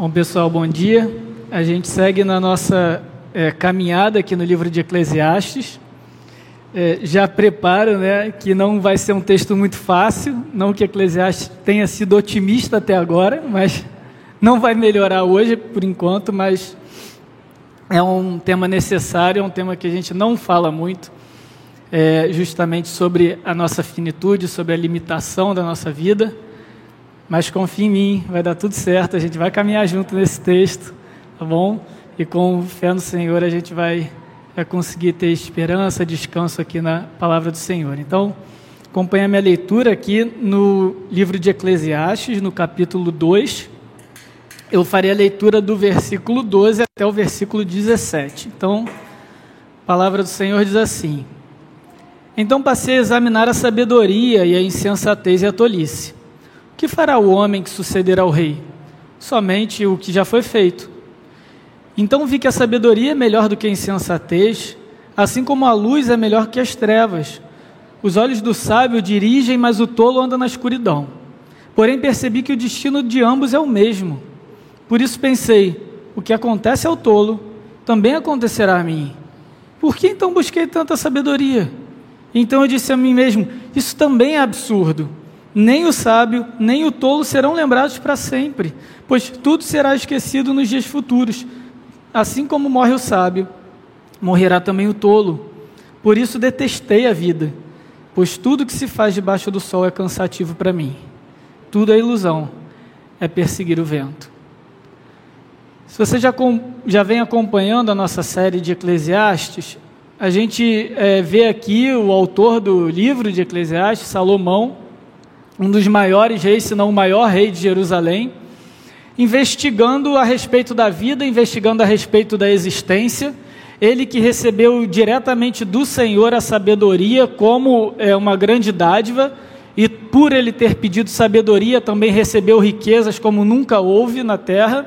Bom, pessoal, bom dia. A gente segue na nossa é, caminhada aqui no livro de Eclesiastes. É, já preparo né, que não vai ser um texto muito fácil, não que Eclesiastes tenha sido otimista até agora, mas não vai melhorar hoje por enquanto, mas é um tema necessário, é um tema que a gente não fala muito, é, justamente sobre a nossa finitude, sobre a limitação da nossa vida. Mas confie em mim, vai dar tudo certo, a gente vai caminhar junto nesse texto, tá bom? E com fé no Senhor a gente vai, vai conseguir ter esperança, descanso aqui na palavra do Senhor. Então, acompanhe a minha leitura aqui no livro de Eclesiastes, no capítulo 2. Eu farei a leitura do versículo 12 até o versículo 17. Então, a palavra do Senhor diz assim: Então passei a examinar a sabedoria e a insensatez e a tolice que fará o homem que sucederá ao rei? Somente o que já foi feito. Então vi que a sabedoria é melhor do que a insensatez, assim como a luz é melhor que as trevas. Os olhos do sábio dirigem, mas o tolo anda na escuridão. Porém percebi que o destino de ambos é o mesmo. Por isso pensei: o que acontece ao tolo também acontecerá a mim. Por que então busquei tanta sabedoria? Então eu disse a mim mesmo: isso também é absurdo. Nem o sábio, nem o tolo serão lembrados para sempre, pois tudo será esquecido nos dias futuros. Assim como morre o sábio, morrerá também o tolo. Por isso detestei a vida, pois tudo que se faz debaixo do sol é cansativo para mim. Tudo é ilusão, é perseguir o vento. Se você já, já vem acompanhando a nossa série de Eclesiastes, a gente é, vê aqui o autor do livro de Eclesiastes, Salomão, um dos maiores reis, se não o maior rei de Jerusalém, investigando a respeito da vida, investigando a respeito da existência. Ele que recebeu diretamente do Senhor a sabedoria como é, uma grande dádiva, e por ele ter pedido sabedoria, também recebeu riquezas como nunca houve na terra.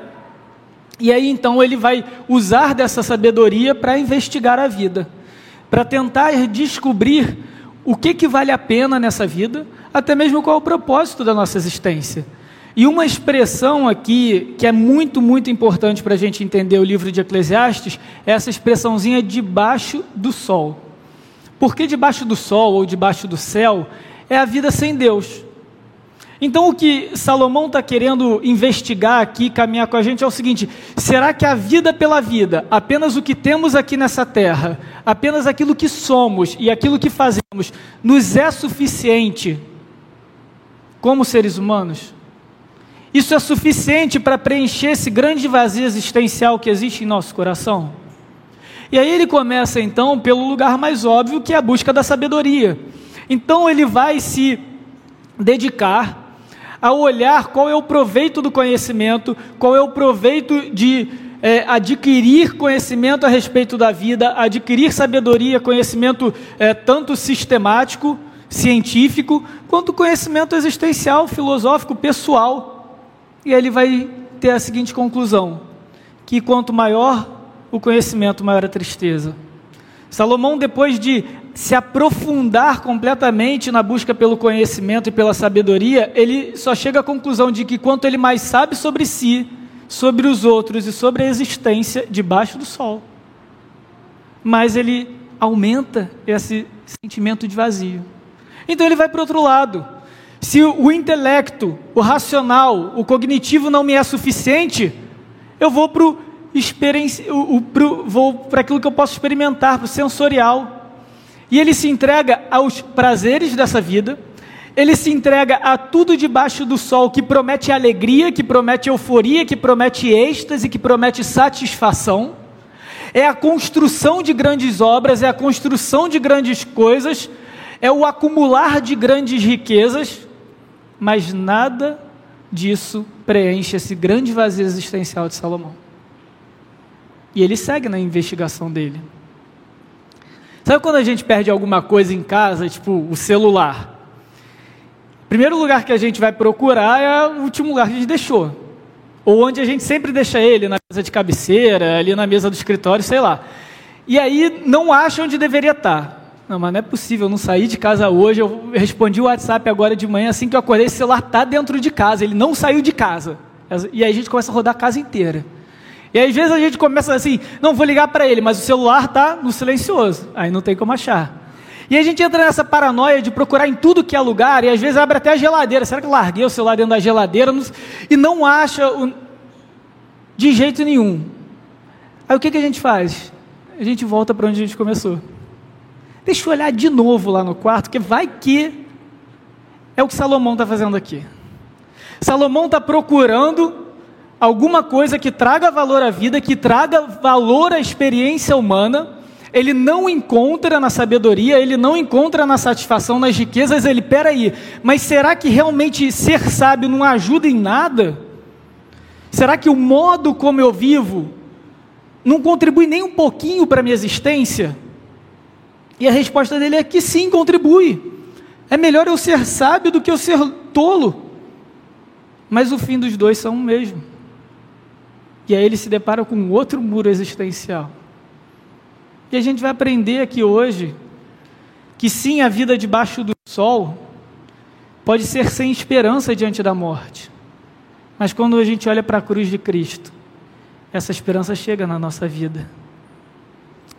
E aí então ele vai usar dessa sabedoria para investigar a vida, para tentar descobrir o que, que vale a pena nessa vida, até mesmo qual é o propósito da nossa existência. E uma expressão aqui que é muito, muito importante para a gente entender o livro de Eclesiastes é essa expressãozinha debaixo do sol. Porque debaixo do sol ou debaixo do céu é a vida sem Deus. Então, o que Salomão está querendo investigar aqui, caminhar com a gente, é o seguinte: será que a vida pela vida, apenas o que temos aqui nessa terra, apenas aquilo que somos e aquilo que fazemos, nos é suficiente como seres humanos? Isso é suficiente para preencher esse grande vazio existencial que existe em nosso coração? E aí ele começa então pelo lugar mais óbvio, que é a busca da sabedoria. Então ele vai se dedicar a olhar qual é o proveito do conhecimento, qual é o proveito de é, adquirir conhecimento a respeito da vida, adquirir sabedoria, conhecimento é, tanto sistemático, científico, quanto conhecimento existencial, filosófico, pessoal. E ele vai ter a seguinte conclusão: que quanto maior o conhecimento, maior a tristeza. Salomão, depois de se aprofundar completamente na busca pelo conhecimento e pela sabedoria, ele só chega à conclusão de que quanto ele mais sabe sobre si, sobre os outros e sobre a existência debaixo do sol, mais ele aumenta esse sentimento de vazio. Então ele vai para o outro lado. Se o intelecto, o racional, o cognitivo não me é suficiente, eu vou para o aquilo que eu posso experimentar, para o sensorial. E ele se entrega aos prazeres dessa vida, ele se entrega a tudo debaixo do sol que promete alegria, que promete euforia, que promete êxtase, que promete satisfação. É a construção de grandes obras, é a construção de grandes coisas, é o acumular de grandes riquezas, mas nada disso preenche esse grande vazio existencial de Salomão. E ele segue na investigação dele. Sabe quando a gente perde alguma coisa em casa, tipo o celular? O primeiro lugar que a gente vai procurar é o último lugar que a gente deixou. Ou onde a gente sempre deixa ele, na mesa de cabeceira, ali na mesa do escritório, sei lá. E aí não acha onde deveria estar. Não, mas não é possível, eu não saí de casa hoje, eu respondi o WhatsApp agora de manhã, assim que eu acordei, esse celular está dentro de casa, ele não saiu de casa. E aí a gente começa a rodar a casa inteira. E às vezes a gente começa assim, não vou ligar para ele, mas o celular está no silencioso, aí não tem como achar. E a gente entra nessa paranoia de procurar em tudo que é lugar, e às vezes abre até a geladeira. Será que eu larguei o celular dentro da geladeira? E não acha o... de jeito nenhum. Aí o que, que a gente faz? A gente volta para onde a gente começou. Deixa eu olhar de novo lá no quarto, que vai que é o que Salomão está fazendo aqui. Salomão está procurando alguma coisa que traga valor à vida, que traga valor à experiência humana, ele não encontra na sabedoria, ele não encontra na satisfação, nas riquezas, ele, peraí, mas será que realmente ser sábio não ajuda em nada? Será que o modo como eu vivo não contribui nem um pouquinho para a minha existência? E a resposta dele é que sim, contribui. É melhor eu ser sábio do que eu ser tolo. Mas o fim dos dois são o mesmo. E aí ele se depara com outro muro existencial. E a gente vai aprender aqui hoje que sim, a vida debaixo do sol pode ser sem esperança diante da morte. Mas quando a gente olha para a cruz de Cristo, essa esperança chega na nossa vida.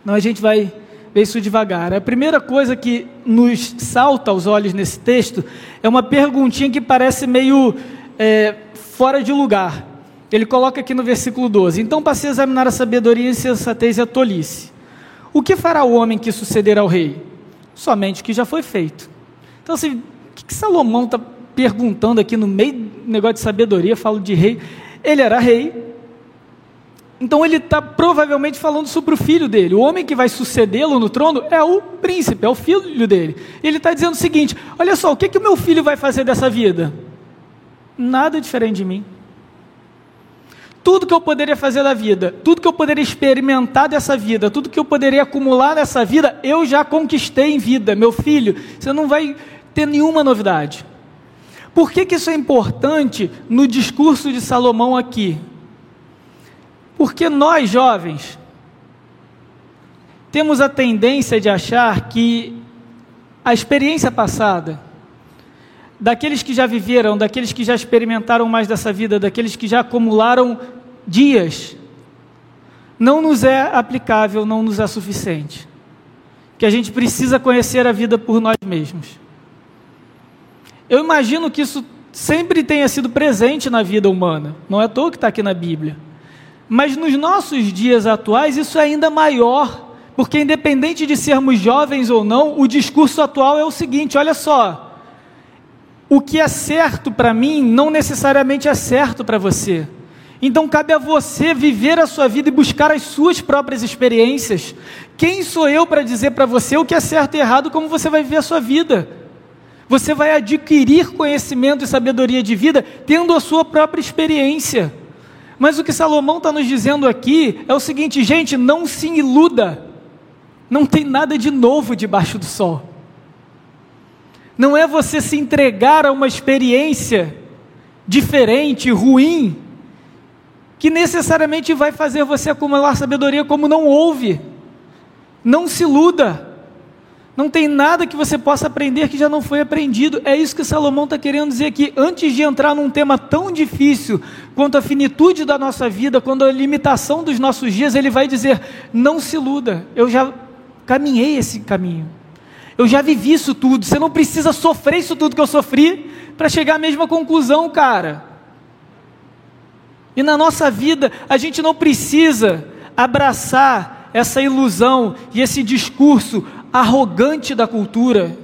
Então a gente vai ver isso devagar. A primeira coisa que nos salta aos olhos nesse texto é uma perguntinha que parece meio é, fora de lugar. Ele coloca aqui no versículo 12: Então passei a examinar a sabedoria, a insensatez e a tolice. O que fará o homem que suceder ao rei? Somente o que já foi feito. Então, assim, o que, que Salomão está perguntando aqui no meio do negócio de sabedoria? Falo de rei. Ele era rei. Então, ele está provavelmente falando sobre o filho dele. O homem que vai sucedê-lo no trono é o príncipe, é o filho dele. Ele está dizendo o seguinte: olha só, o que, que o meu filho vai fazer dessa vida? Nada diferente de mim tudo que eu poderia fazer da vida, tudo que eu poderia experimentar dessa vida, tudo que eu poderia acumular dessa vida, eu já conquistei em vida. Meu filho, você não vai ter nenhuma novidade. Por que, que isso é importante no discurso de Salomão aqui? Porque nós, jovens, temos a tendência de achar que a experiência passada, daqueles que já viveram, daqueles que já experimentaram mais dessa vida, daqueles que já acumularam dias, não nos é aplicável, não nos é suficiente. Que a gente precisa conhecer a vida por nós mesmos. Eu imagino que isso sempre tenha sido presente na vida humana, não é à toa que está aqui na Bíblia. Mas nos nossos dias atuais, isso é ainda maior, porque independente de sermos jovens ou não, o discurso atual é o seguinte: olha só, o que é certo para mim não necessariamente é certo para você. Então cabe a você viver a sua vida e buscar as suas próprias experiências. Quem sou eu para dizer para você o que é certo e errado, como você vai viver a sua vida? Você vai adquirir conhecimento e sabedoria de vida tendo a sua própria experiência. Mas o que Salomão está nos dizendo aqui é o seguinte, gente, não se iluda. Não tem nada de novo debaixo do sol. Não é você se entregar a uma experiência diferente, ruim, que necessariamente vai fazer você acumular sabedoria como não houve. Não se iluda. Não tem nada que você possa aprender que já não foi aprendido. É isso que Salomão está querendo dizer aqui. Antes de entrar num tema tão difícil quanto a finitude da nossa vida, quando a limitação dos nossos dias, ele vai dizer: não se iluda. Eu já caminhei esse caminho. Eu já vivi isso tudo. Você não precisa sofrer isso tudo que eu sofri para chegar à mesma conclusão, cara. E na nossa vida, a gente não precisa abraçar essa ilusão e esse discurso arrogante da cultura,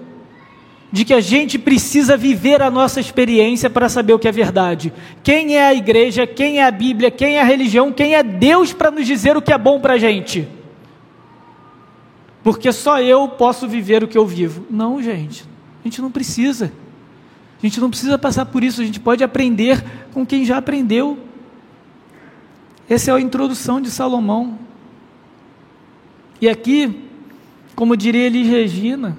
de que a gente precisa viver a nossa experiência para saber o que é verdade. Quem é a igreja, quem é a Bíblia, quem é a religião, quem é Deus para nos dizer o que é bom para a gente? Porque só eu posso viver o que eu vivo. Não, gente, a gente não precisa. A gente não precisa passar por isso, a gente pode aprender com quem já aprendeu. Essa é a introdução de Salomão. E aqui, como diria Elis Regina,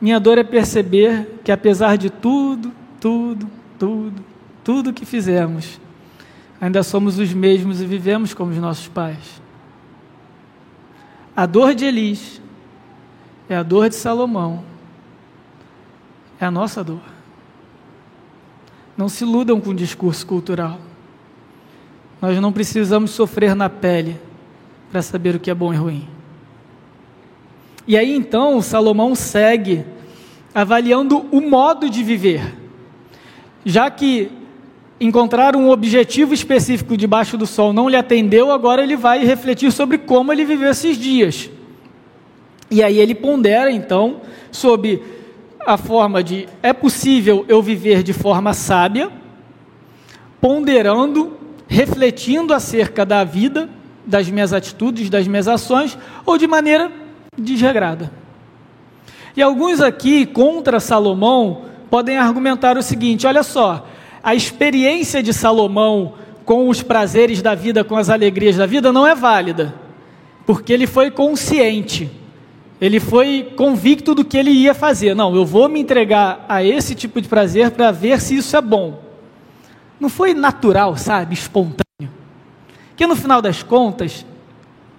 minha dor é perceber que apesar de tudo, tudo, tudo, tudo que fizemos, ainda somos os mesmos e vivemos como os nossos pais. A dor de Elis é a dor de Salomão, é a nossa dor. Não se iludam com o discurso cultural. Nós não precisamos sofrer na pele para saber o que é bom e ruim. E aí então Salomão segue avaliando o modo de viver. Já que encontrar um objetivo específico debaixo do sol não lhe atendeu, agora ele vai refletir sobre como ele viveu esses dias. E aí ele pondera então sobre a forma de é possível eu viver de forma sábia, ponderando, refletindo acerca da vida, das minhas atitudes, das minhas ações, ou de maneira desregrada. E alguns aqui contra Salomão podem argumentar o seguinte: olha só, a experiência de Salomão com os prazeres da vida, com as alegrias da vida, não é válida, porque ele foi consciente ele foi convicto do que ele ia fazer. Não, eu vou me entregar a esse tipo de prazer para ver se isso é bom. Não foi natural, sabe? Espontâneo. Porque no final das contas,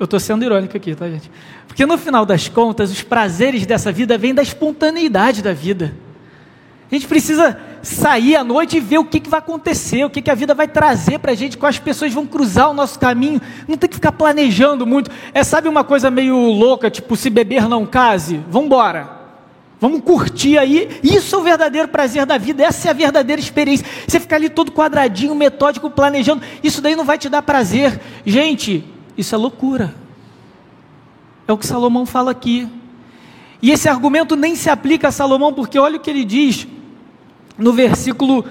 eu estou sendo irônico aqui, tá, gente? Porque no final das contas, os prazeres dessa vida vêm da espontaneidade da vida. A gente precisa sair à noite e ver o que, que vai acontecer, o que, que a vida vai trazer para a gente, quais pessoas vão cruzar o nosso caminho. Não tem que ficar planejando muito. É, sabe uma coisa meio louca, tipo, se beber não case? Vamos embora. Vamos curtir aí. Isso é o verdadeiro prazer da vida. Essa é a verdadeira experiência. Você ficar ali todo quadradinho, metódico, planejando. Isso daí não vai te dar prazer. Gente, isso é loucura. É o que Salomão fala aqui. E esse argumento nem se aplica a Salomão, porque olha o que ele diz no versículo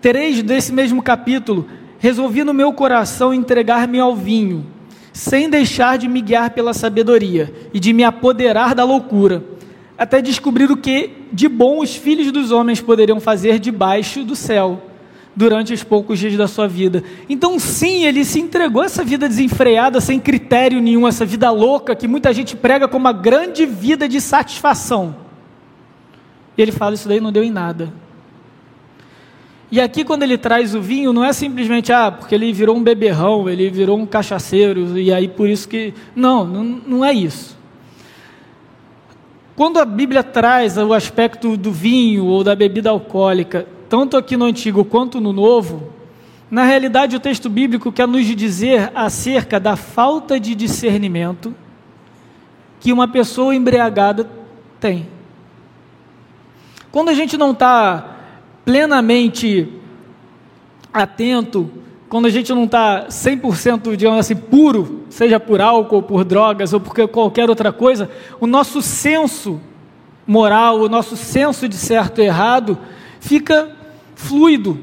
3 desse mesmo capítulo: Resolvi no meu coração entregar-me ao vinho, sem deixar de me guiar pela sabedoria e de me apoderar da loucura, até descobrir o que de bom os filhos dos homens poderiam fazer debaixo do céu durante os poucos dias da sua vida. Então, sim, ele se entregou a essa vida desenfreada, sem critério nenhum, essa vida louca que muita gente prega como uma grande vida de satisfação. E ele fala: Isso daí não deu em nada. E aqui, quando ele traz o vinho, não é simplesmente, ah, porque ele virou um beberrão, ele virou um cachaceiro, e aí por isso que. Não, não, não é isso. Quando a Bíblia traz o aspecto do vinho ou da bebida alcoólica, tanto aqui no Antigo quanto no Novo, na realidade o texto bíblico quer nos dizer acerca da falta de discernimento que uma pessoa embriagada tem. Quando a gente não está plenamente atento, quando a gente não está 100%, digamos assim, puro, seja por álcool, por drogas ou por qualquer outra coisa, o nosso senso moral, o nosso senso de certo e errado fica fluido.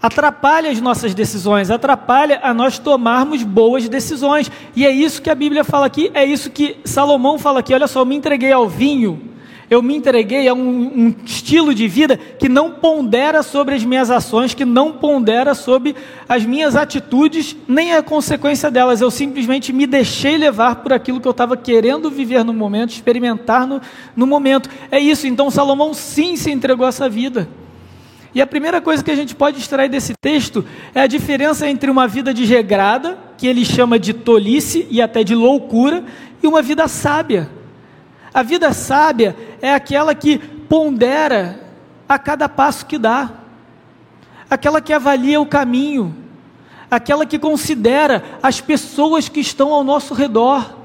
Atrapalha as nossas decisões, atrapalha a nós tomarmos boas decisões. E é isso que a Bíblia fala aqui, é isso que Salomão fala aqui. Olha só, eu me entreguei ao vinho, eu me entreguei a um, um estilo de vida que não pondera sobre as minhas ações, que não pondera sobre as minhas atitudes, nem a consequência delas. Eu simplesmente me deixei levar por aquilo que eu estava querendo viver no momento, experimentar no, no momento. É isso, então Salomão sim se entregou a essa vida. E a primeira coisa que a gente pode extrair desse texto é a diferença entre uma vida desregrada, que ele chama de tolice e até de loucura, e uma vida sábia. A vida sábia é aquela que pondera a cada passo que dá, aquela que avalia o caminho, aquela que considera as pessoas que estão ao nosso redor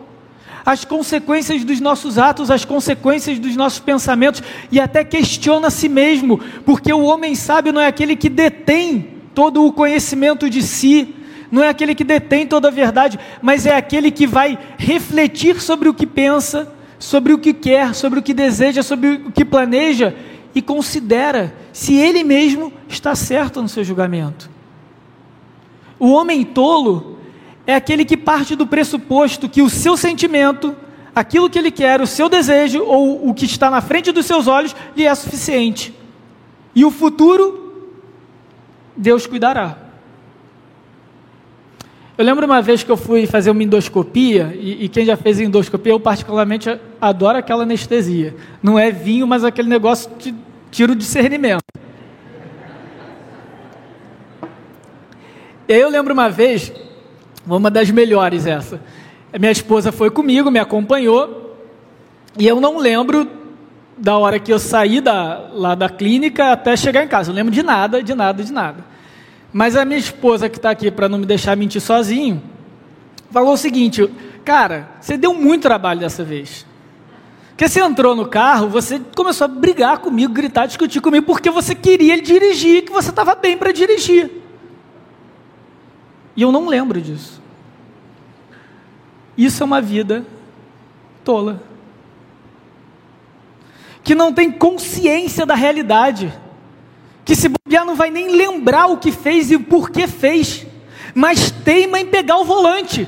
as consequências dos nossos atos, as consequências dos nossos pensamentos e até questiona a si mesmo, porque o homem sábio não é aquele que detém todo o conhecimento de si, não é aquele que detém toda a verdade, mas é aquele que vai refletir sobre o que pensa, sobre o que quer, sobre o que deseja, sobre o que planeja e considera se ele mesmo está certo no seu julgamento. O homem tolo é aquele que parte do pressuposto que o seu sentimento, aquilo que ele quer, o seu desejo ou o que está na frente dos seus olhos lhe é suficiente. E o futuro, Deus cuidará. Eu lembro uma vez que eu fui fazer uma endoscopia, e, e, quem já fez endoscopia, eu particularmente adoro aquela anestesia. Não é vinho, mas aquele negócio de tira o discernimento. E aí eu lembro uma vez uma das melhores essa. Minha esposa foi comigo, me acompanhou, e eu não lembro da hora que eu saí da, lá da clínica até chegar em casa. Eu lembro de nada, de nada, de nada. Mas a minha esposa, que está aqui para não me deixar mentir sozinho, falou o seguinte: Cara, você deu muito trabalho dessa vez. Porque você entrou no carro, você começou a brigar comigo, gritar, discutir comigo, porque você queria dirigir, que você estava bem para dirigir. E eu não lembro disso. Isso é uma vida tola. Que não tem consciência da realidade. Que se bobear não vai nem lembrar o que fez e por que fez. Mas teima em pegar o volante.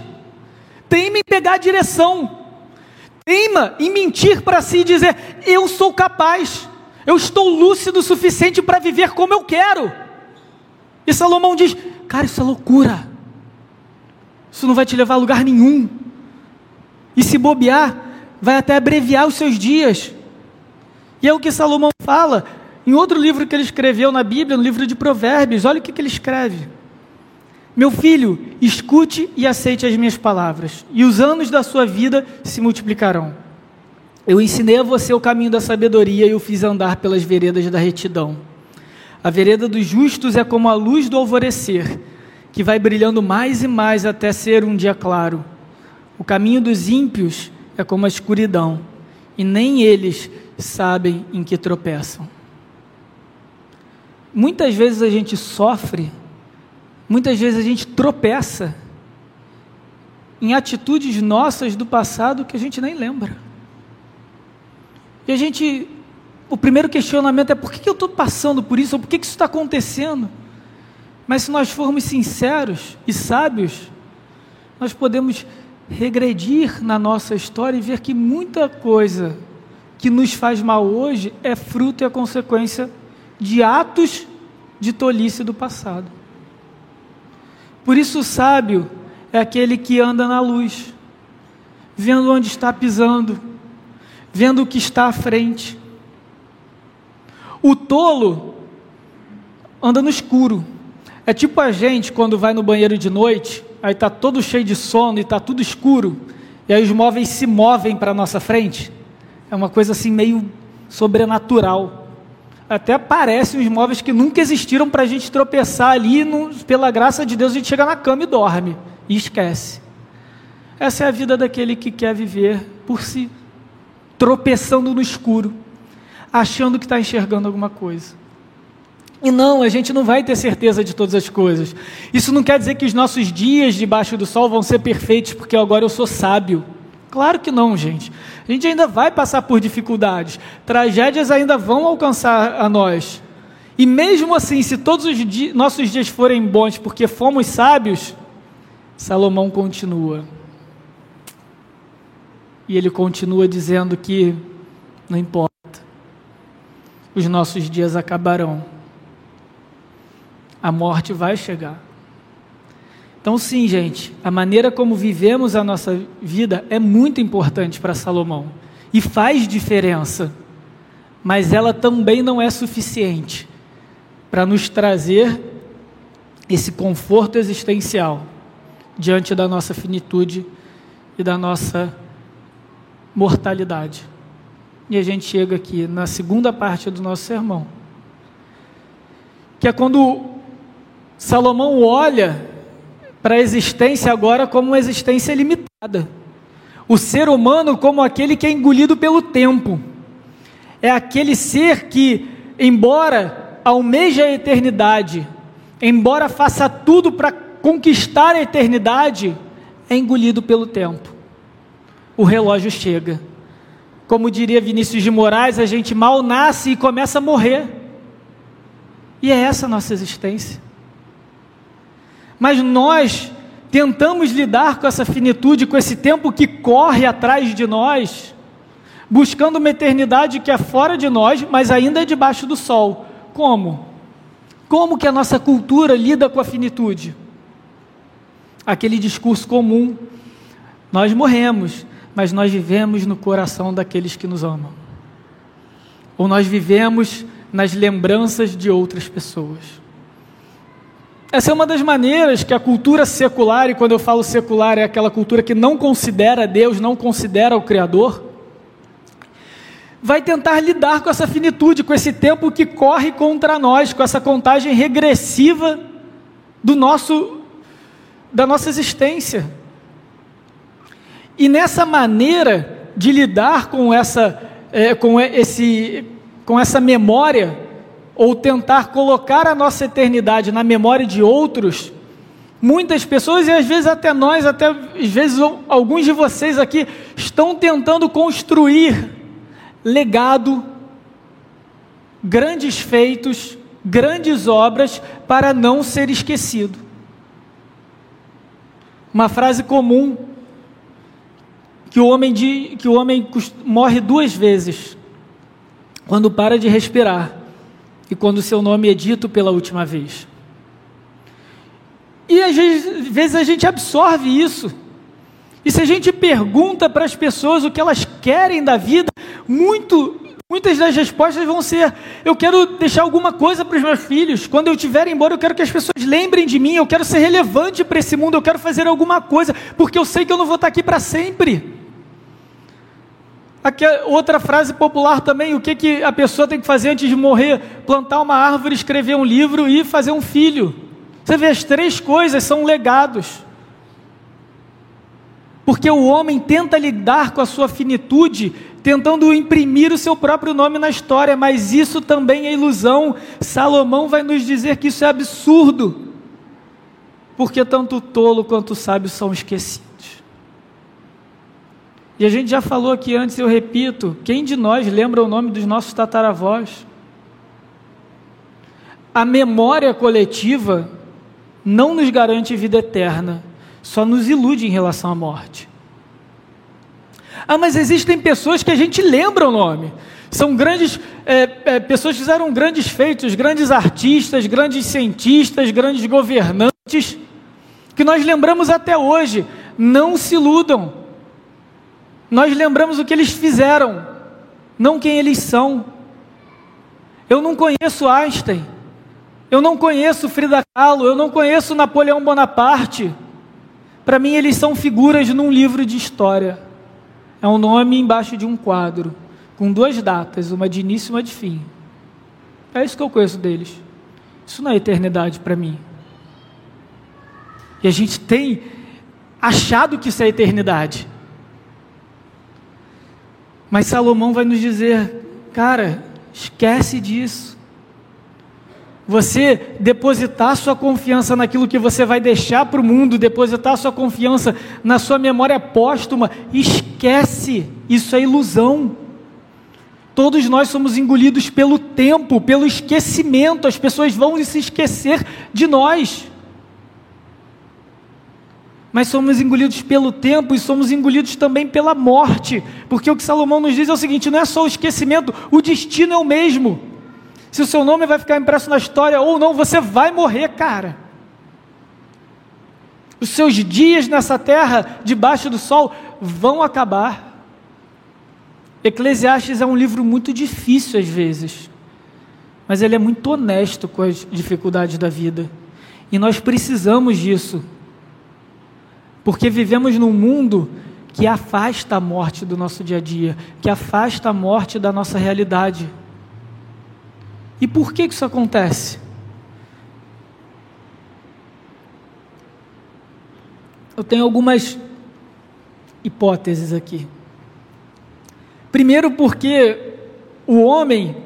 Teima em pegar a direção. Teima em mentir para si e dizer: Eu sou capaz. Eu estou lúcido o suficiente para viver como eu quero. E Salomão diz: Cara, isso é loucura. Isso não vai te levar a lugar nenhum. E se bobear, vai até abreviar os seus dias. E é o que Salomão fala em outro livro que ele escreveu na Bíblia, no livro de Provérbios. Olha o que, que ele escreve. Meu filho, escute e aceite as minhas palavras, e os anos da sua vida se multiplicarão. Eu ensinei a você o caminho da sabedoria e o fiz andar pelas veredas da retidão. A vereda dos justos é como a luz do alvorecer, que vai brilhando mais e mais até ser um dia claro. O caminho dos ímpios é como a escuridão, e nem eles sabem em que tropeçam. Muitas vezes a gente sofre, muitas vezes a gente tropeça em atitudes nossas do passado que a gente nem lembra. E a gente, o primeiro questionamento é por que eu estou passando por isso, ou por que isso está acontecendo? Mas se nós formos sinceros e sábios, nós podemos regredir na nossa história e ver que muita coisa que nos faz mal hoje é fruto e a consequência de atos de tolice do passado. Por isso, o sábio é aquele que anda na luz, vendo onde está pisando, vendo o que está à frente. O tolo anda no escuro, é tipo a gente quando vai no banheiro de noite, aí está todo cheio de sono e está tudo escuro, e aí os móveis se movem para nossa frente. É uma coisa assim meio sobrenatural. Até parecem os móveis que nunca existiram para a gente tropeçar ali, no, pela graça de Deus, a gente chega na cama e dorme, e esquece. Essa é a vida daquele que quer viver por si, tropeçando no escuro, achando que está enxergando alguma coisa. E não, a gente não vai ter certeza de todas as coisas. Isso não quer dizer que os nossos dias debaixo do sol vão ser perfeitos porque agora eu sou sábio. Claro que não, gente. A gente ainda vai passar por dificuldades. Tragédias ainda vão alcançar a nós. E mesmo assim, se todos os nossos dias forem bons porque fomos sábios, Salomão continua. E ele continua dizendo que não importa, os nossos dias acabarão a morte vai chegar. Então, sim, gente, a maneira como vivemos a nossa vida é muito importante para Salomão e faz diferença, mas ela também não é suficiente para nos trazer esse conforto existencial diante da nossa finitude e da nossa mortalidade. E a gente chega aqui na segunda parte do nosso sermão, que é quando Salomão olha para a existência agora como uma existência limitada. O ser humano como aquele que é engolido pelo tempo. É aquele ser que, embora almeja a eternidade, embora faça tudo para conquistar a eternidade, é engolido pelo tempo. O relógio chega. Como diria Vinícius de Moraes, a gente mal nasce e começa a morrer. E é essa a nossa existência. Mas nós tentamos lidar com essa finitude, com esse tempo que corre atrás de nós, buscando uma eternidade que é fora de nós, mas ainda é debaixo do sol. Como? Como que a nossa cultura lida com a finitude? Aquele discurso comum. Nós morremos, mas nós vivemos no coração daqueles que nos amam. Ou nós vivemos nas lembranças de outras pessoas. Essa é uma das maneiras que a cultura secular, e quando eu falo secular, é aquela cultura que não considera Deus, não considera o Criador, vai tentar lidar com essa finitude, com esse tempo que corre contra nós, com essa contagem regressiva do nosso da nossa existência. E nessa maneira de lidar com essa é, com esse com essa memória ou tentar colocar a nossa eternidade na memória de outros, Muitas pessoas, e às vezes até nós, até às vezes alguns de vocês aqui, estão tentando construir legado, grandes feitos, grandes obras, para não ser esquecido. Uma frase comum que o homem, de, que o homem morre duas vezes, quando para de respirar e quando seu nome é dito pela última vez. E às vezes a gente absorve isso. E se a gente pergunta para as pessoas o que elas querem da vida, muito, muitas das respostas vão ser: eu quero deixar alguma coisa para os meus filhos. Quando eu estiver embora, eu quero que as pessoas lembrem de mim. Eu quero ser relevante para esse mundo. Eu quero fazer alguma coisa, porque eu sei que eu não vou estar aqui para sempre. Aqui é outra frase popular também: o que, que a pessoa tem que fazer antes de morrer? Plantar uma árvore, escrever um livro e fazer um filho. Você vê, as três coisas são legados. Porque o homem tenta lidar com a sua finitude, tentando imprimir o seu próprio nome na história, mas isso também é ilusão. Salomão vai nos dizer que isso é absurdo. Porque tanto o tolo quanto o sábio são esquecidos. E a gente já falou aqui antes, eu repito: quem de nós lembra o nome dos nossos tataravós? A memória coletiva não nos garante vida eterna, só nos ilude em relação à morte. Ah, mas existem pessoas que a gente lembra o nome. São grandes é, é, pessoas que fizeram grandes feitos, grandes artistas, grandes cientistas, grandes governantes, que nós lembramos até hoje. Não se iludam. Nós lembramos o que eles fizeram, não quem eles são. Eu não conheço Einstein. Eu não conheço Frida Kahlo, eu não conheço Napoleão Bonaparte. Para mim, eles são figuras num livro de história. É um nome embaixo de um quadro, com duas datas, uma de início e uma de fim. É isso que eu conheço deles. Isso não é eternidade para mim. E a gente tem achado que isso é eternidade. Mas Salomão vai nos dizer, cara, esquece disso você depositar sua confiança naquilo que você vai deixar para o mundo, depositar sua confiança na sua memória póstuma, esquece, isso é ilusão. Todos nós somos engolidos pelo tempo, pelo esquecimento, as pessoas vão se esquecer de nós. Mas somos engolidos pelo tempo e somos engolidos também pela morte, porque o que Salomão nos diz é o seguinte: não é só o esquecimento, o destino é o mesmo. Se o seu nome vai ficar impresso na história ou não, você vai morrer, cara. Os seus dias nessa terra, debaixo do sol, vão acabar. Eclesiastes é um livro muito difícil às vezes, mas ele é muito honesto com as dificuldades da vida. E nós precisamos disso, porque vivemos num mundo que afasta a morte do nosso dia a dia, que afasta a morte da nossa realidade. E por que isso acontece? Eu tenho algumas hipóteses aqui. Primeiro, porque o homem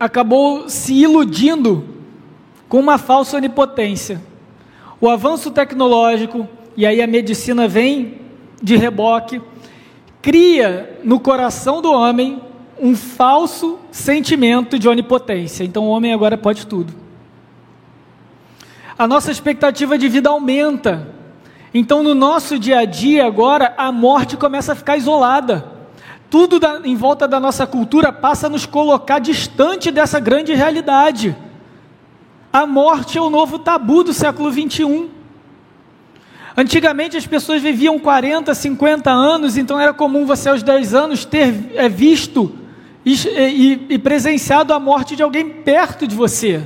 acabou se iludindo com uma falsa onipotência. O avanço tecnológico, e aí a medicina vem de reboque, cria no coração do homem um falso sentimento de onipotência. Então o homem agora pode tudo. A nossa expectativa de vida aumenta. Então no nosso dia a dia agora a morte começa a ficar isolada. Tudo da, em volta da nossa cultura passa a nos colocar distante dessa grande realidade. A morte é o novo tabu do século 21. Antigamente as pessoas viviam 40, 50 anos, então era comum você aos 10 anos ter é, visto e, e, e presenciado a morte de alguém perto de você.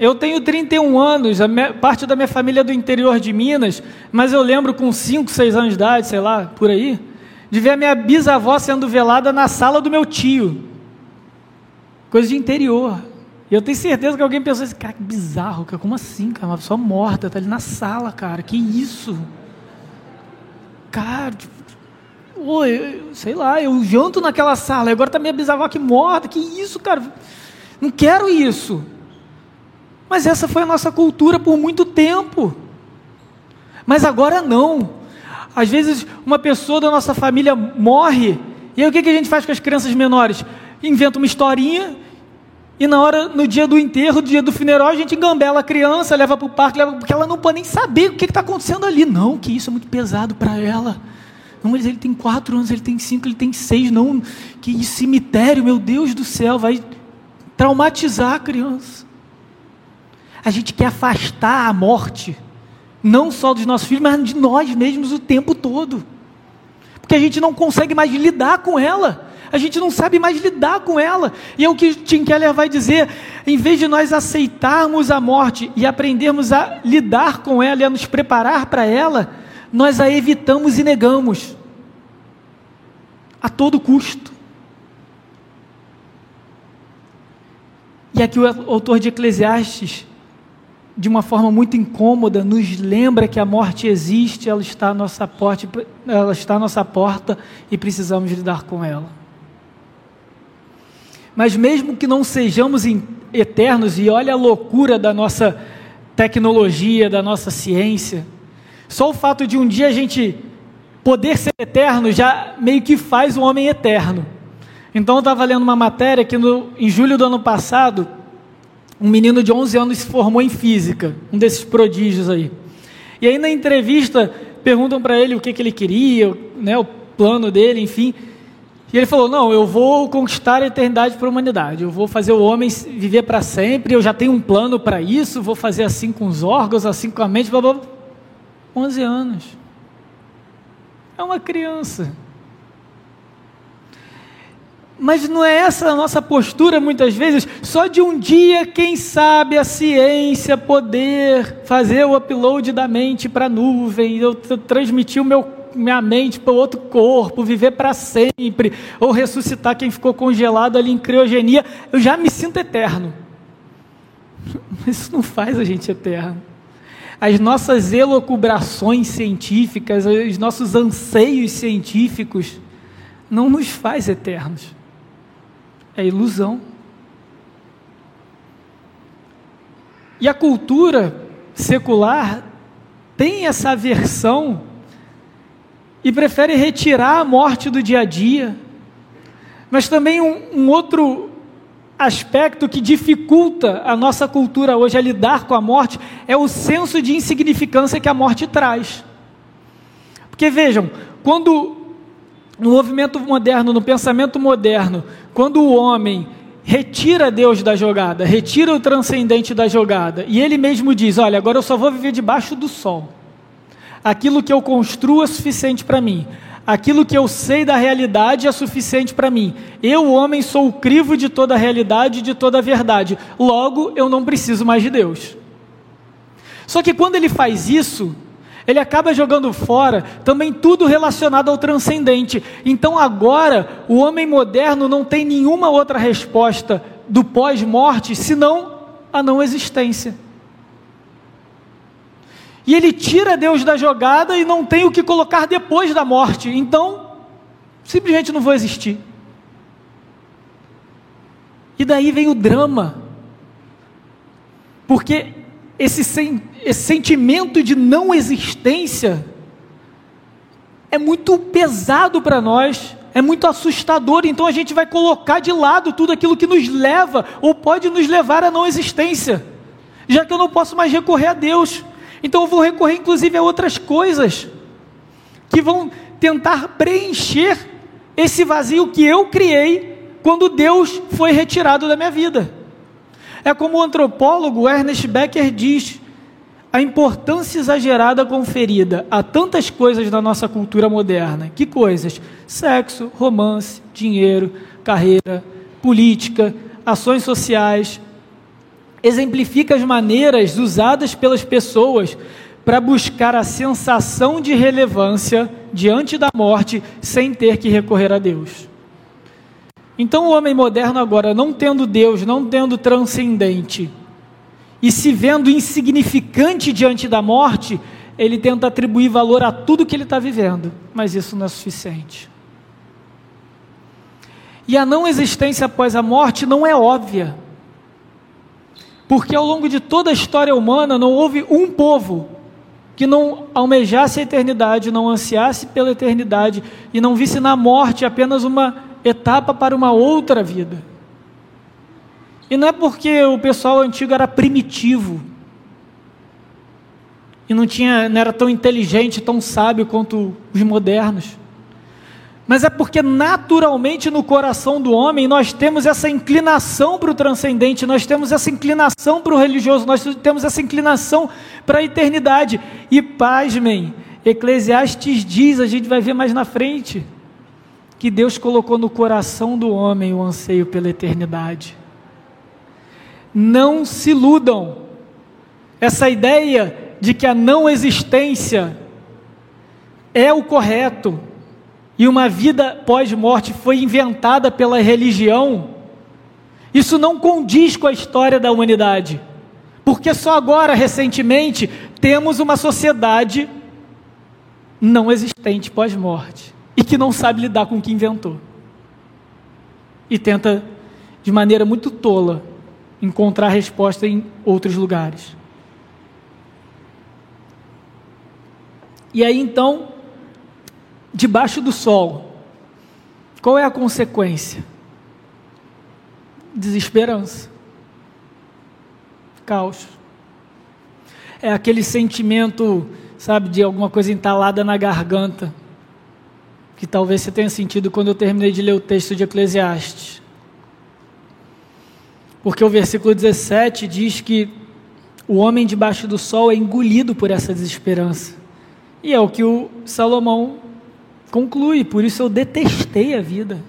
Eu tenho 31 anos, parte da minha família é do interior de Minas, mas eu lembro com 5, 6 anos de idade, sei lá, por aí, de ver a minha bisavó sendo velada na sala do meu tio. Coisa de interior. E eu tenho certeza que alguém pensou assim, cara, que bizarro, cara, como assim, cara? Uma pessoa morta, tá ali na sala, cara, que isso? Cara, tipo, oi, sei lá, eu janto naquela sala, agora tá minha bisavó aqui morta, que isso, cara? Não quero isso. Mas essa foi a nossa cultura por muito tempo. Mas agora não. Às vezes uma pessoa da nossa família morre, e aí o que, que a gente faz com as crianças menores? Inventa uma historinha e na hora, no dia do enterro, no dia do funeral, a gente engambela a criança, leva para o parque, leva, porque ela não pode nem saber o que está acontecendo ali. Não, que isso é muito pesado para ela. Não, mas ele tem quatro anos, ele tem cinco, ele tem seis. Não, que cemitério, meu Deus do céu, vai traumatizar a criança. A gente quer afastar a morte, não só dos nossos filhos, mas de nós mesmos o tempo todo. Porque a gente não consegue mais lidar com ela a gente não sabe mais lidar com ela. E é o que Tim Keller vai dizer: em vez de nós aceitarmos a morte e aprendermos a lidar com ela e a nos preparar para ela, nós a evitamos e negamos a todo custo. E aqui o autor de Eclesiastes, de uma forma muito incômoda, nos lembra que a morte existe, ela está à nossa porta, ela está à nossa porta e precisamos lidar com ela. Mas mesmo que não sejamos eternos, e olha a loucura da nossa tecnologia, da nossa ciência, só o fato de um dia a gente poder ser eterno já meio que faz o homem eterno. Então eu estava lendo uma matéria que no, em julho do ano passado, um menino de 11 anos se formou em física, um desses prodígios aí. E aí na entrevista perguntam para ele o que, que ele queria, né, o plano dele, enfim. E ele falou: Não, eu vou conquistar a eternidade para a humanidade. Eu vou fazer o homem viver para sempre. Eu já tenho um plano para isso. Vou fazer assim com os órgãos, assim com a mente. Blá, blá. 11 anos. É uma criança. Mas não é essa a nossa postura muitas vezes? Só de um dia, quem sabe, a ciência poder fazer o upload da mente para a nuvem, eu transmitir o meu minha mente para outro corpo, viver para sempre, ou ressuscitar quem ficou congelado ali em criogenia, eu já me sinto eterno. Isso não faz a gente eterno. As nossas elocubrações científicas, os nossos anseios científicos, não nos faz eternos. É ilusão. E a cultura secular tem essa versão e prefere retirar a morte do dia a dia. Mas também um, um outro aspecto que dificulta a nossa cultura hoje a lidar com a morte é o senso de insignificância que a morte traz. Porque vejam, quando no movimento moderno, no pensamento moderno, quando o homem retira Deus da jogada, retira o transcendente da jogada, e ele mesmo diz: Olha, agora eu só vou viver debaixo do sol aquilo que eu construo é suficiente para mim. Aquilo que eu sei da realidade é suficiente para mim. Eu, homem, sou o crivo de toda a realidade e de toda a verdade. Logo, eu não preciso mais de Deus. Só que quando ele faz isso, ele acaba jogando fora também tudo relacionado ao transcendente. Então agora, o homem moderno não tem nenhuma outra resposta do pós-morte senão a não existência. E ele tira Deus da jogada e não tem o que colocar depois da morte. Então, simplesmente não vou existir. E daí vem o drama. Porque esse, sen esse sentimento de não existência é muito pesado para nós, é muito assustador, então a gente vai colocar de lado tudo aquilo que nos leva ou pode nos levar à não existência, já que eu não posso mais recorrer a Deus. Então eu vou recorrer inclusive a outras coisas que vão tentar preencher esse vazio que eu criei quando Deus foi retirado da minha vida. É como o antropólogo Ernest Becker diz: a importância exagerada conferida a tantas coisas da nossa cultura moderna. Que coisas? Sexo, romance, dinheiro, carreira, política, ações sociais, exemplifica as maneiras usadas pelas pessoas para buscar a sensação de relevância diante da morte sem ter que recorrer a Deus. Então, o homem moderno, agora, não tendo Deus, não tendo transcendente, e se vendo insignificante diante da morte, ele tenta atribuir valor a tudo que ele está vivendo, mas isso não é suficiente. E a não existência após a morte não é óbvia, porque ao longo de toda a história humana não houve um povo que não almejasse a eternidade, não ansiasse pela eternidade e não visse na morte apenas uma etapa para uma outra vida. E não é porque o pessoal antigo era primitivo e não tinha, não era tão inteligente, tão sábio quanto os modernos. Mas é porque naturalmente no coração do homem nós temos essa inclinação para o transcendente, nós temos essa inclinação para o religioso, nós temos essa inclinação para a eternidade. E pasmem, Eclesiastes diz, a gente vai ver mais na frente, que Deus colocou no coração do homem o anseio pela eternidade. Não se iludam. Essa ideia de que a não existência é o correto e uma vida pós-morte foi inventada pela religião, isso não condiz com a história da humanidade. Porque só agora, recentemente, temos uma sociedade não existente pós-morte e que não sabe lidar com o que inventou. E tenta, de maneira muito tola, encontrar resposta em outros lugares. E aí então, debaixo do sol, qual é a consequência? Desesperança, caos. É aquele sentimento, sabe, de alguma coisa entalada na garganta, que talvez você tenha sentido quando eu terminei de ler o texto de Eclesiastes. Porque o versículo 17 diz que o homem debaixo do sol é engolido por essa desesperança. E é o que o Salomão conclui, por isso eu detestei a vida.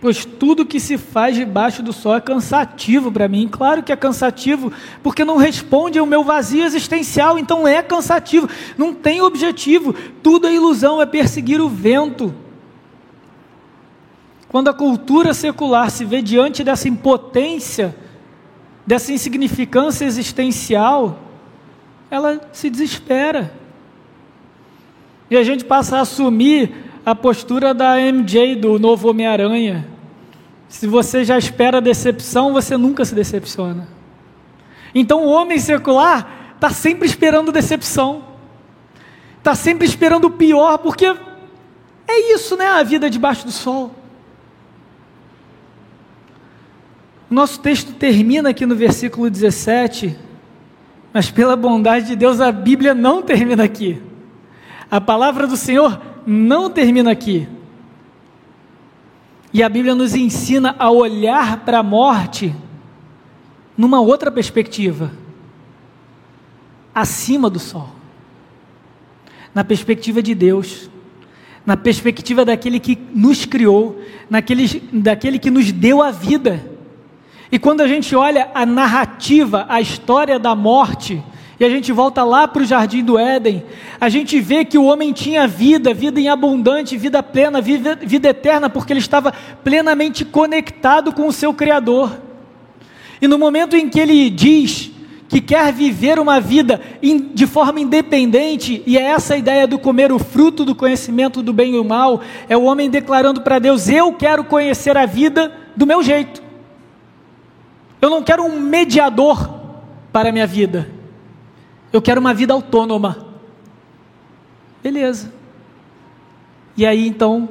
Pois tudo que se faz debaixo do sol é cansativo para mim. Claro que é cansativo, porque não responde ao meu vazio existencial, então é cansativo, não tem objetivo, tudo é ilusão, é perseguir o vento. Quando a cultura secular se vê diante dessa impotência, dessa insignificância existencial, ela se desespera. E a gente passa a assumir a postura da MJ do novo Homem-Aranha. Se você já espera decepção, você nunca se decepciona. Então o homem secular está sempre esperando decepção, está sempre esperando o pior, porque é isso, né? A vida debaixo do sol. Nosso texto termina aqui no versículo 17, mas pela bondade de Deus a Bíblia não termina aqui. A palavra do Senhor não termina aqui. E a Bíblia nos ensina a olhar para a morte numa outra perspectiva acima do sol na perspectiva de Deus, na perspectiva daquele que nos criou, naquele, daquele que nos deu a vida. E quando a gente olha a narrativa, a história da morte, e a gente volta lá para o jardim do Éden, a gente vê que o homem tinha vida, vida em abundante, vida plena, vida, vida eterna, porque ele estava plenamente conectado com o seu Criador. E no momento em que ele diz que quer viver uma vida de forma independente, e é essa a ideia do comer o fruto do conhecimento do bem e do mal, é o homem declarando para Deus: Eu quero conhecer a vida do meu jeito. Eu não quero um mediador para a minha vida. Eu quero uma vida autônoma. Beleza. E aí então,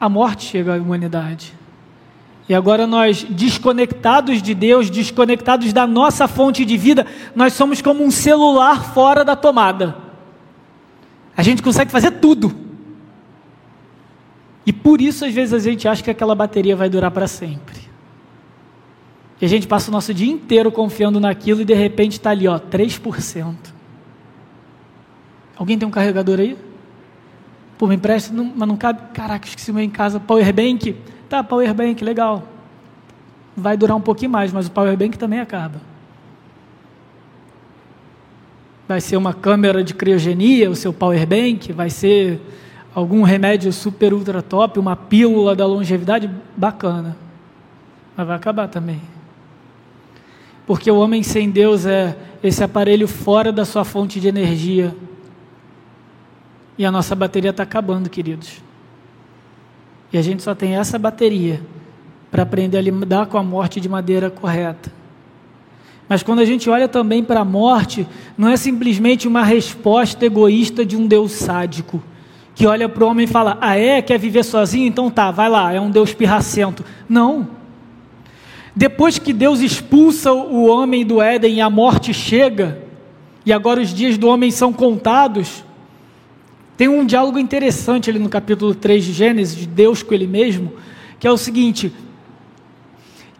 a morte chega à humanidade. E agora nós, desconectados de Deus, desconectados da nossa fonte de vida, nós somos como um celular fora da tomada. A gente consegue fazer tudo. E por isso, às vezes, a gente acha que aquela bateria vai durar para sempre. E a gente passa o nosso dia inteiro confiando naquilo e de repente está ali, ó, 3%. Alguém tem um carregador aí? Pô, me empresta, não, mas não cabe. Caraca, esqueci o meu em casa. Powerbank? Tá, Powerbank, legal. Vai durar um pouquinho mais, mas o Powerbank também acaba. vai ser uma câmera de criogenia, o seu power bank, vai ser algum remédio super ultra top, uma pílula da longevidade, bacana. Mas vai acabar também. Porque o homem sem Deus é esse aparelho fora da sua fonte de energia. E a nossa bateria está acabando, queridos. E a gente só tem essa bateria para aprender a lidar com a morte de maneira correta. Mas quando a gente olha também para a morte, não é simplesmente uma resposta egoísta de um Deus sádico, que olha para o homem e fala: Ah, é? Quer viver sozinho? Então tá, vai lá, é um Deus pirracento. Não. Depois que Deus expulsa o homem do Éden e a morte chega, e agora os dias do homem são contados, tem um diálogo interessante ali no capítulo 3 de Gênesis, de Deus com ele mesmo, que é o seguinte: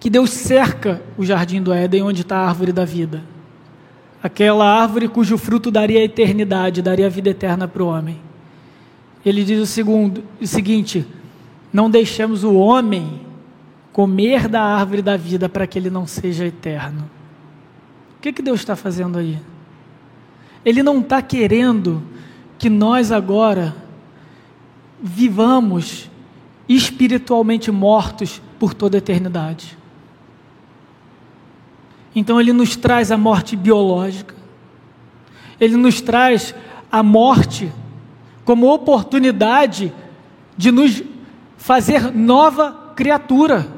que Deus cerca o jardim do Éden onde está a árvore da vida. Aquela árvore cujo fruto daria a eternidade, daria a vida eterna para o homem. Ele diz o, segundo, o seguinte: não deixemos o homem comer da árvore da vida para que ele não seja eterno. O que, que Deus está fazendo aí? Ele não está querendo que nós agora vivamos espiritualmente mortos por toda a eternidade. Então ele nos traz a morte biológica, ele nos traz a morte como oportunidade de nos fazer nova criatura.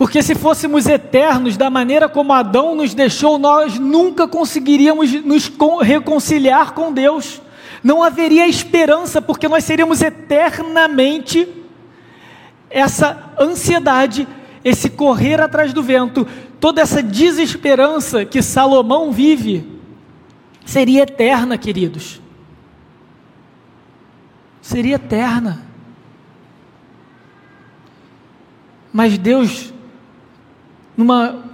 Porque se fôssemos eternos da maneira como Adão nos deixou, nós nunca conseguiríamos nos reconciliar com Deus. Não haveria esperança, porque nós seríamos eternamente essa ansiedade, esse correr atrás do vento, toda essa desesperança que Salomão vive seria eterna, queridos. Seria eterna. Mas Deus, numa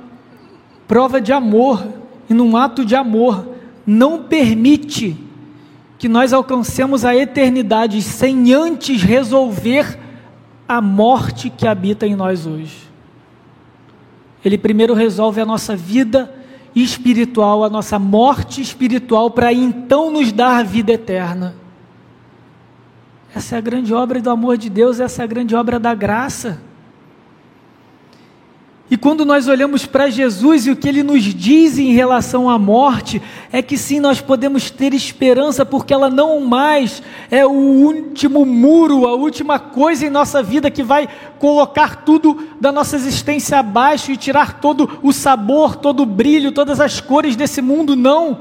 prova de amor e num ato de amor, não permite que nós alcancemos a eternidade sem antes resolver a morte que habita em nós hoje. Ele primeiro resolve a nossa vida espiritual, a nossa morte espiritual, para então nos dar a vida eterna. Essa é a grande obra do amor de Deus, essa é a grande obra da graça. E quando nós olhamos para Jesus e o que ele nos diz em relação à morte, é que sim, nós podemos ter esperança, porque ela não mais é o último muro, a última coisa em nossa vida que vai colocar tudo da nossa existência abaixo e tirar todo o sabor, todo o brilho, todas as cores desse mundo, não.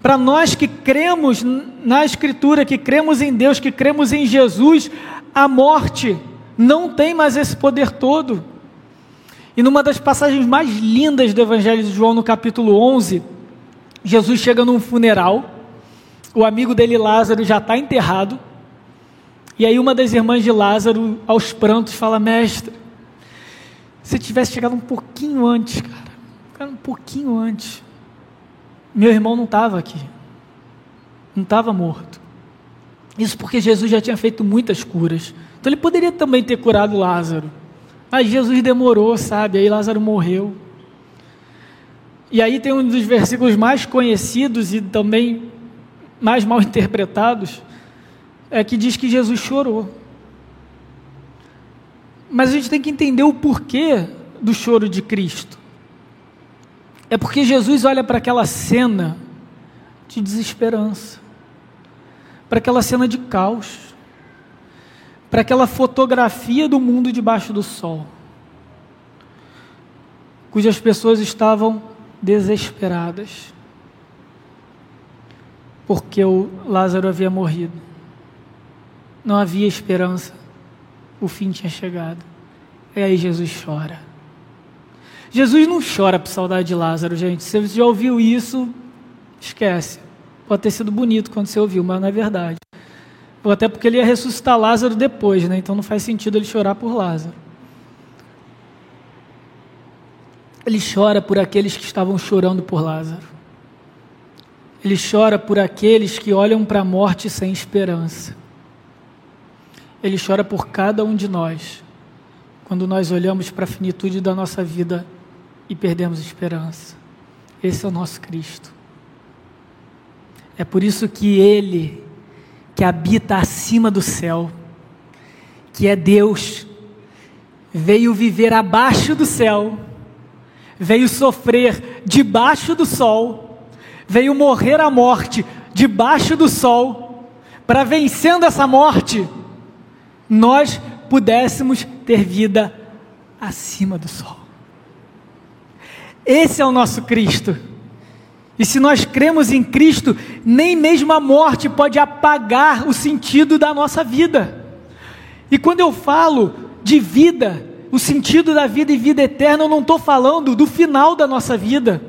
Para nós que cremos na Escritura, que cremos em Deus, que cremos em Jesus, a morte não tem mais esse poder todo. E numa das passagens mais lindas do Evangelho de João, no capítulo 11, Jesus chega num funeral, o amigo dele, Lázaro, já está enterrado, e aí uma das irmãs de Lázaro, aos prantos, fala: Mestre, se tivesse chegado um pouquinho antes, cara, um pouquinho antes, meu irmão não estava aqui, não estava morto. Isso porque Jesus já tinha feito muitas curas. Então ele poderia também ter curado Lázaro. Mas Jesus demorou, sabe? Aí Lázaro morreu. E aí tem um dos versículos mais conhecidos e também mais mal interpretados, é que diz que Jesus chorou. Mas a gente tem que entender o porquê do choro de Cristo. É porque Jesus olha para aquela cena de desesperança, para aquela cena de caos para aquela fotografia do mundo debaixo do sol, cujas pessoas estavam desesperadas, porque o Lázaro havia morrido. Não havia esperança, o fim tinha chegado. E aí Jesus chora. Jesus não chora por saudade de Lázaro, gente. Se você já ouviu isso, esquece. Pode ter sido bonito quando você ouviu, mas não é verdade. Até porque ele ia ressuscitar Lázaro depois, né? Então não faz sentido ele chorar por Lázaro. Ele chora por aqueles que estavam chorando por Lázaro. Ele chora por aqueles que olham para a morte sem esperança. Ele chora por cada um de nós, quando nós olhamos para a finitude da nossa vida e perdemos esperança. Esse é o nosso Cristo. É por isso que Ele, que habita acima do céu, que é Deus, veio viver abaixo do céu, veio sofrer debaixo do sol, veio morrer a morte debaixo do sol, para vencendo essa morte, nós pudéssemos ter vida acima do sol. Esse é o nosso Cristo. E se nós cremos em Cristo, nem mesmo a morte pode apagar o sentido da nossa vida. E quando eu falo de vida, o sentido da vida e vida eterna, eu não estou falando do final da nossa vida.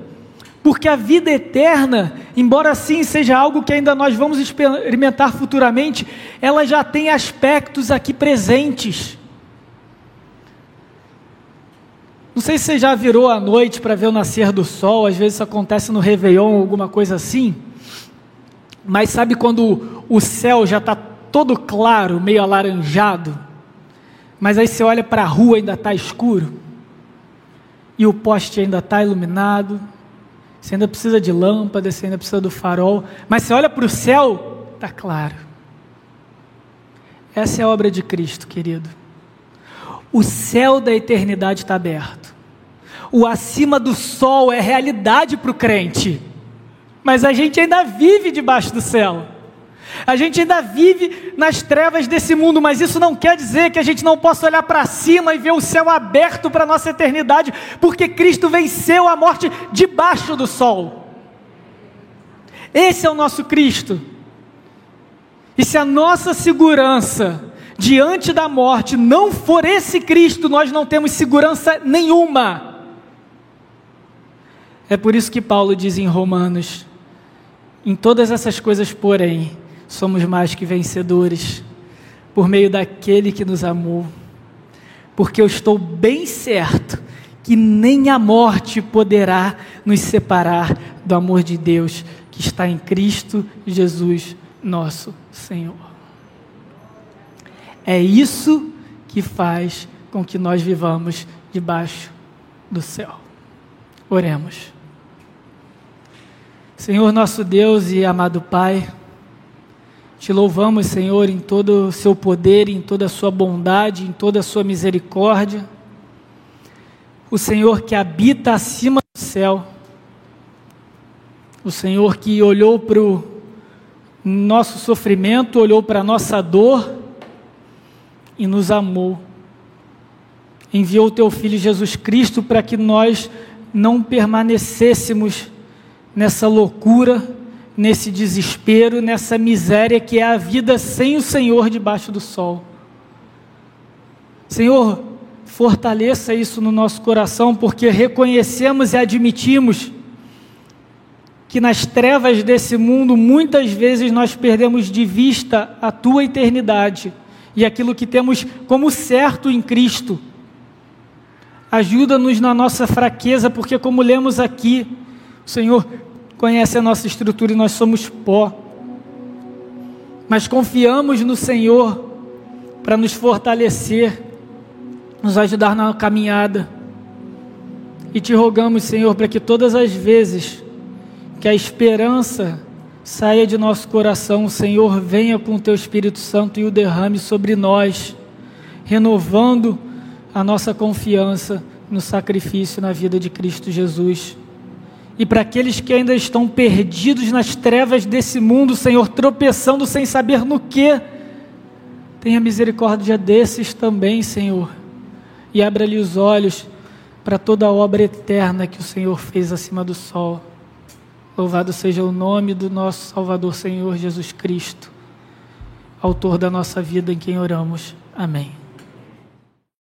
Porque a vida eterna, embora sim seja algo que ainda nós vamos experimentar futuramente, ela já tem aspectos aqui presentes. Não sei se você já virou à noite para ver o nascer do sol, às vezes isso acontece no Réveillon, alguma coisa assim. Mas sabe quando o céu já está todo claro, meio alaranjado, mas aí você olha para a rua ainda está escuro, e o poste ainda está iluminado, você ainda precisa de lâmpada, você ainda precisa do farol, mas você olha para o céu, está claro. Essa é a obra de Cristo, querido. O céu da eternidade está aberto. O acima do sol é realidade para o crente. Mas a gente ainda vive debaixo do céu. A gente ainda vive nas trevas desse mundo, mas isso não quer dizer que a gente não possa olhar para cima e ver o céu aberto para a nossa eternidade, porque Cristo venceu a morte debaixo do sol. Esse é o nosso Cristo. E se a nossa segurança diante da morte não for esse Cristo, nós não temos segurança nenhuma. É por isso que Paulo diz em Romanos: em todas essas coisas, porém, somos mais que vencedores, por meio daquele que nos amou. Porque eu estou bem certo que nem a morte poderá nos separar do amor de Deus que está em Cristo Jesus, nosso Senhor. É isso que faz com que nós vivamos debaixo do céu. Oremos. Senhor nosso Deus e amado Pai, te louvamos, Senhor, em todo o seu poder, em toda a sua bondade, em toda a sua misericórdia. O Senhor que habita acima do céu, o Senhor que olhou para o nosso sofrimento, olhou para a nossa dor e nos amou. Enviou o teu filho Jesus Cristo para que nós não permanecêssemos nessa loucura, nesse desespero, nessa miséria que é a vida sem o Senhor debaixo do sol. Senhor, fortaleça isso no nosso coração, porque reconhecemos e admitimos que nas trevas desse mundo muitas vezes nós perdemos de vista a tua eternidade e aquilo que temos como certo em Cristo. Ajuda-nos na nossa fraqueza, porque, como lemos aqui, o Senhor conhece a nossa estrutura e nós somos pó. Mas confiamos no Senhor para nos fortalecer, nos ajudar na caminhada. E te rogamos, Senhor, para que todas as vezes que a esperança saia de nosso coração, o Senhor venha com o teu Espírito Santo e o derrame sobre nós, renovando a nossa confiança no sacrifício na vida de Cristo Jesus. E para aqueles que ainda estão perdidos nas trevas desse mundo, Senhor, tropeçando sem saber no que, tenha misericórdia desses também, Senhor, e abra-lhe os olhos para toda a obra eterna que o Senhor fez acima do sol. Louvado seja o nome do nosso Salvador Senhor Jesus Cristo, autor da nossa vida em quem oramos. Amém.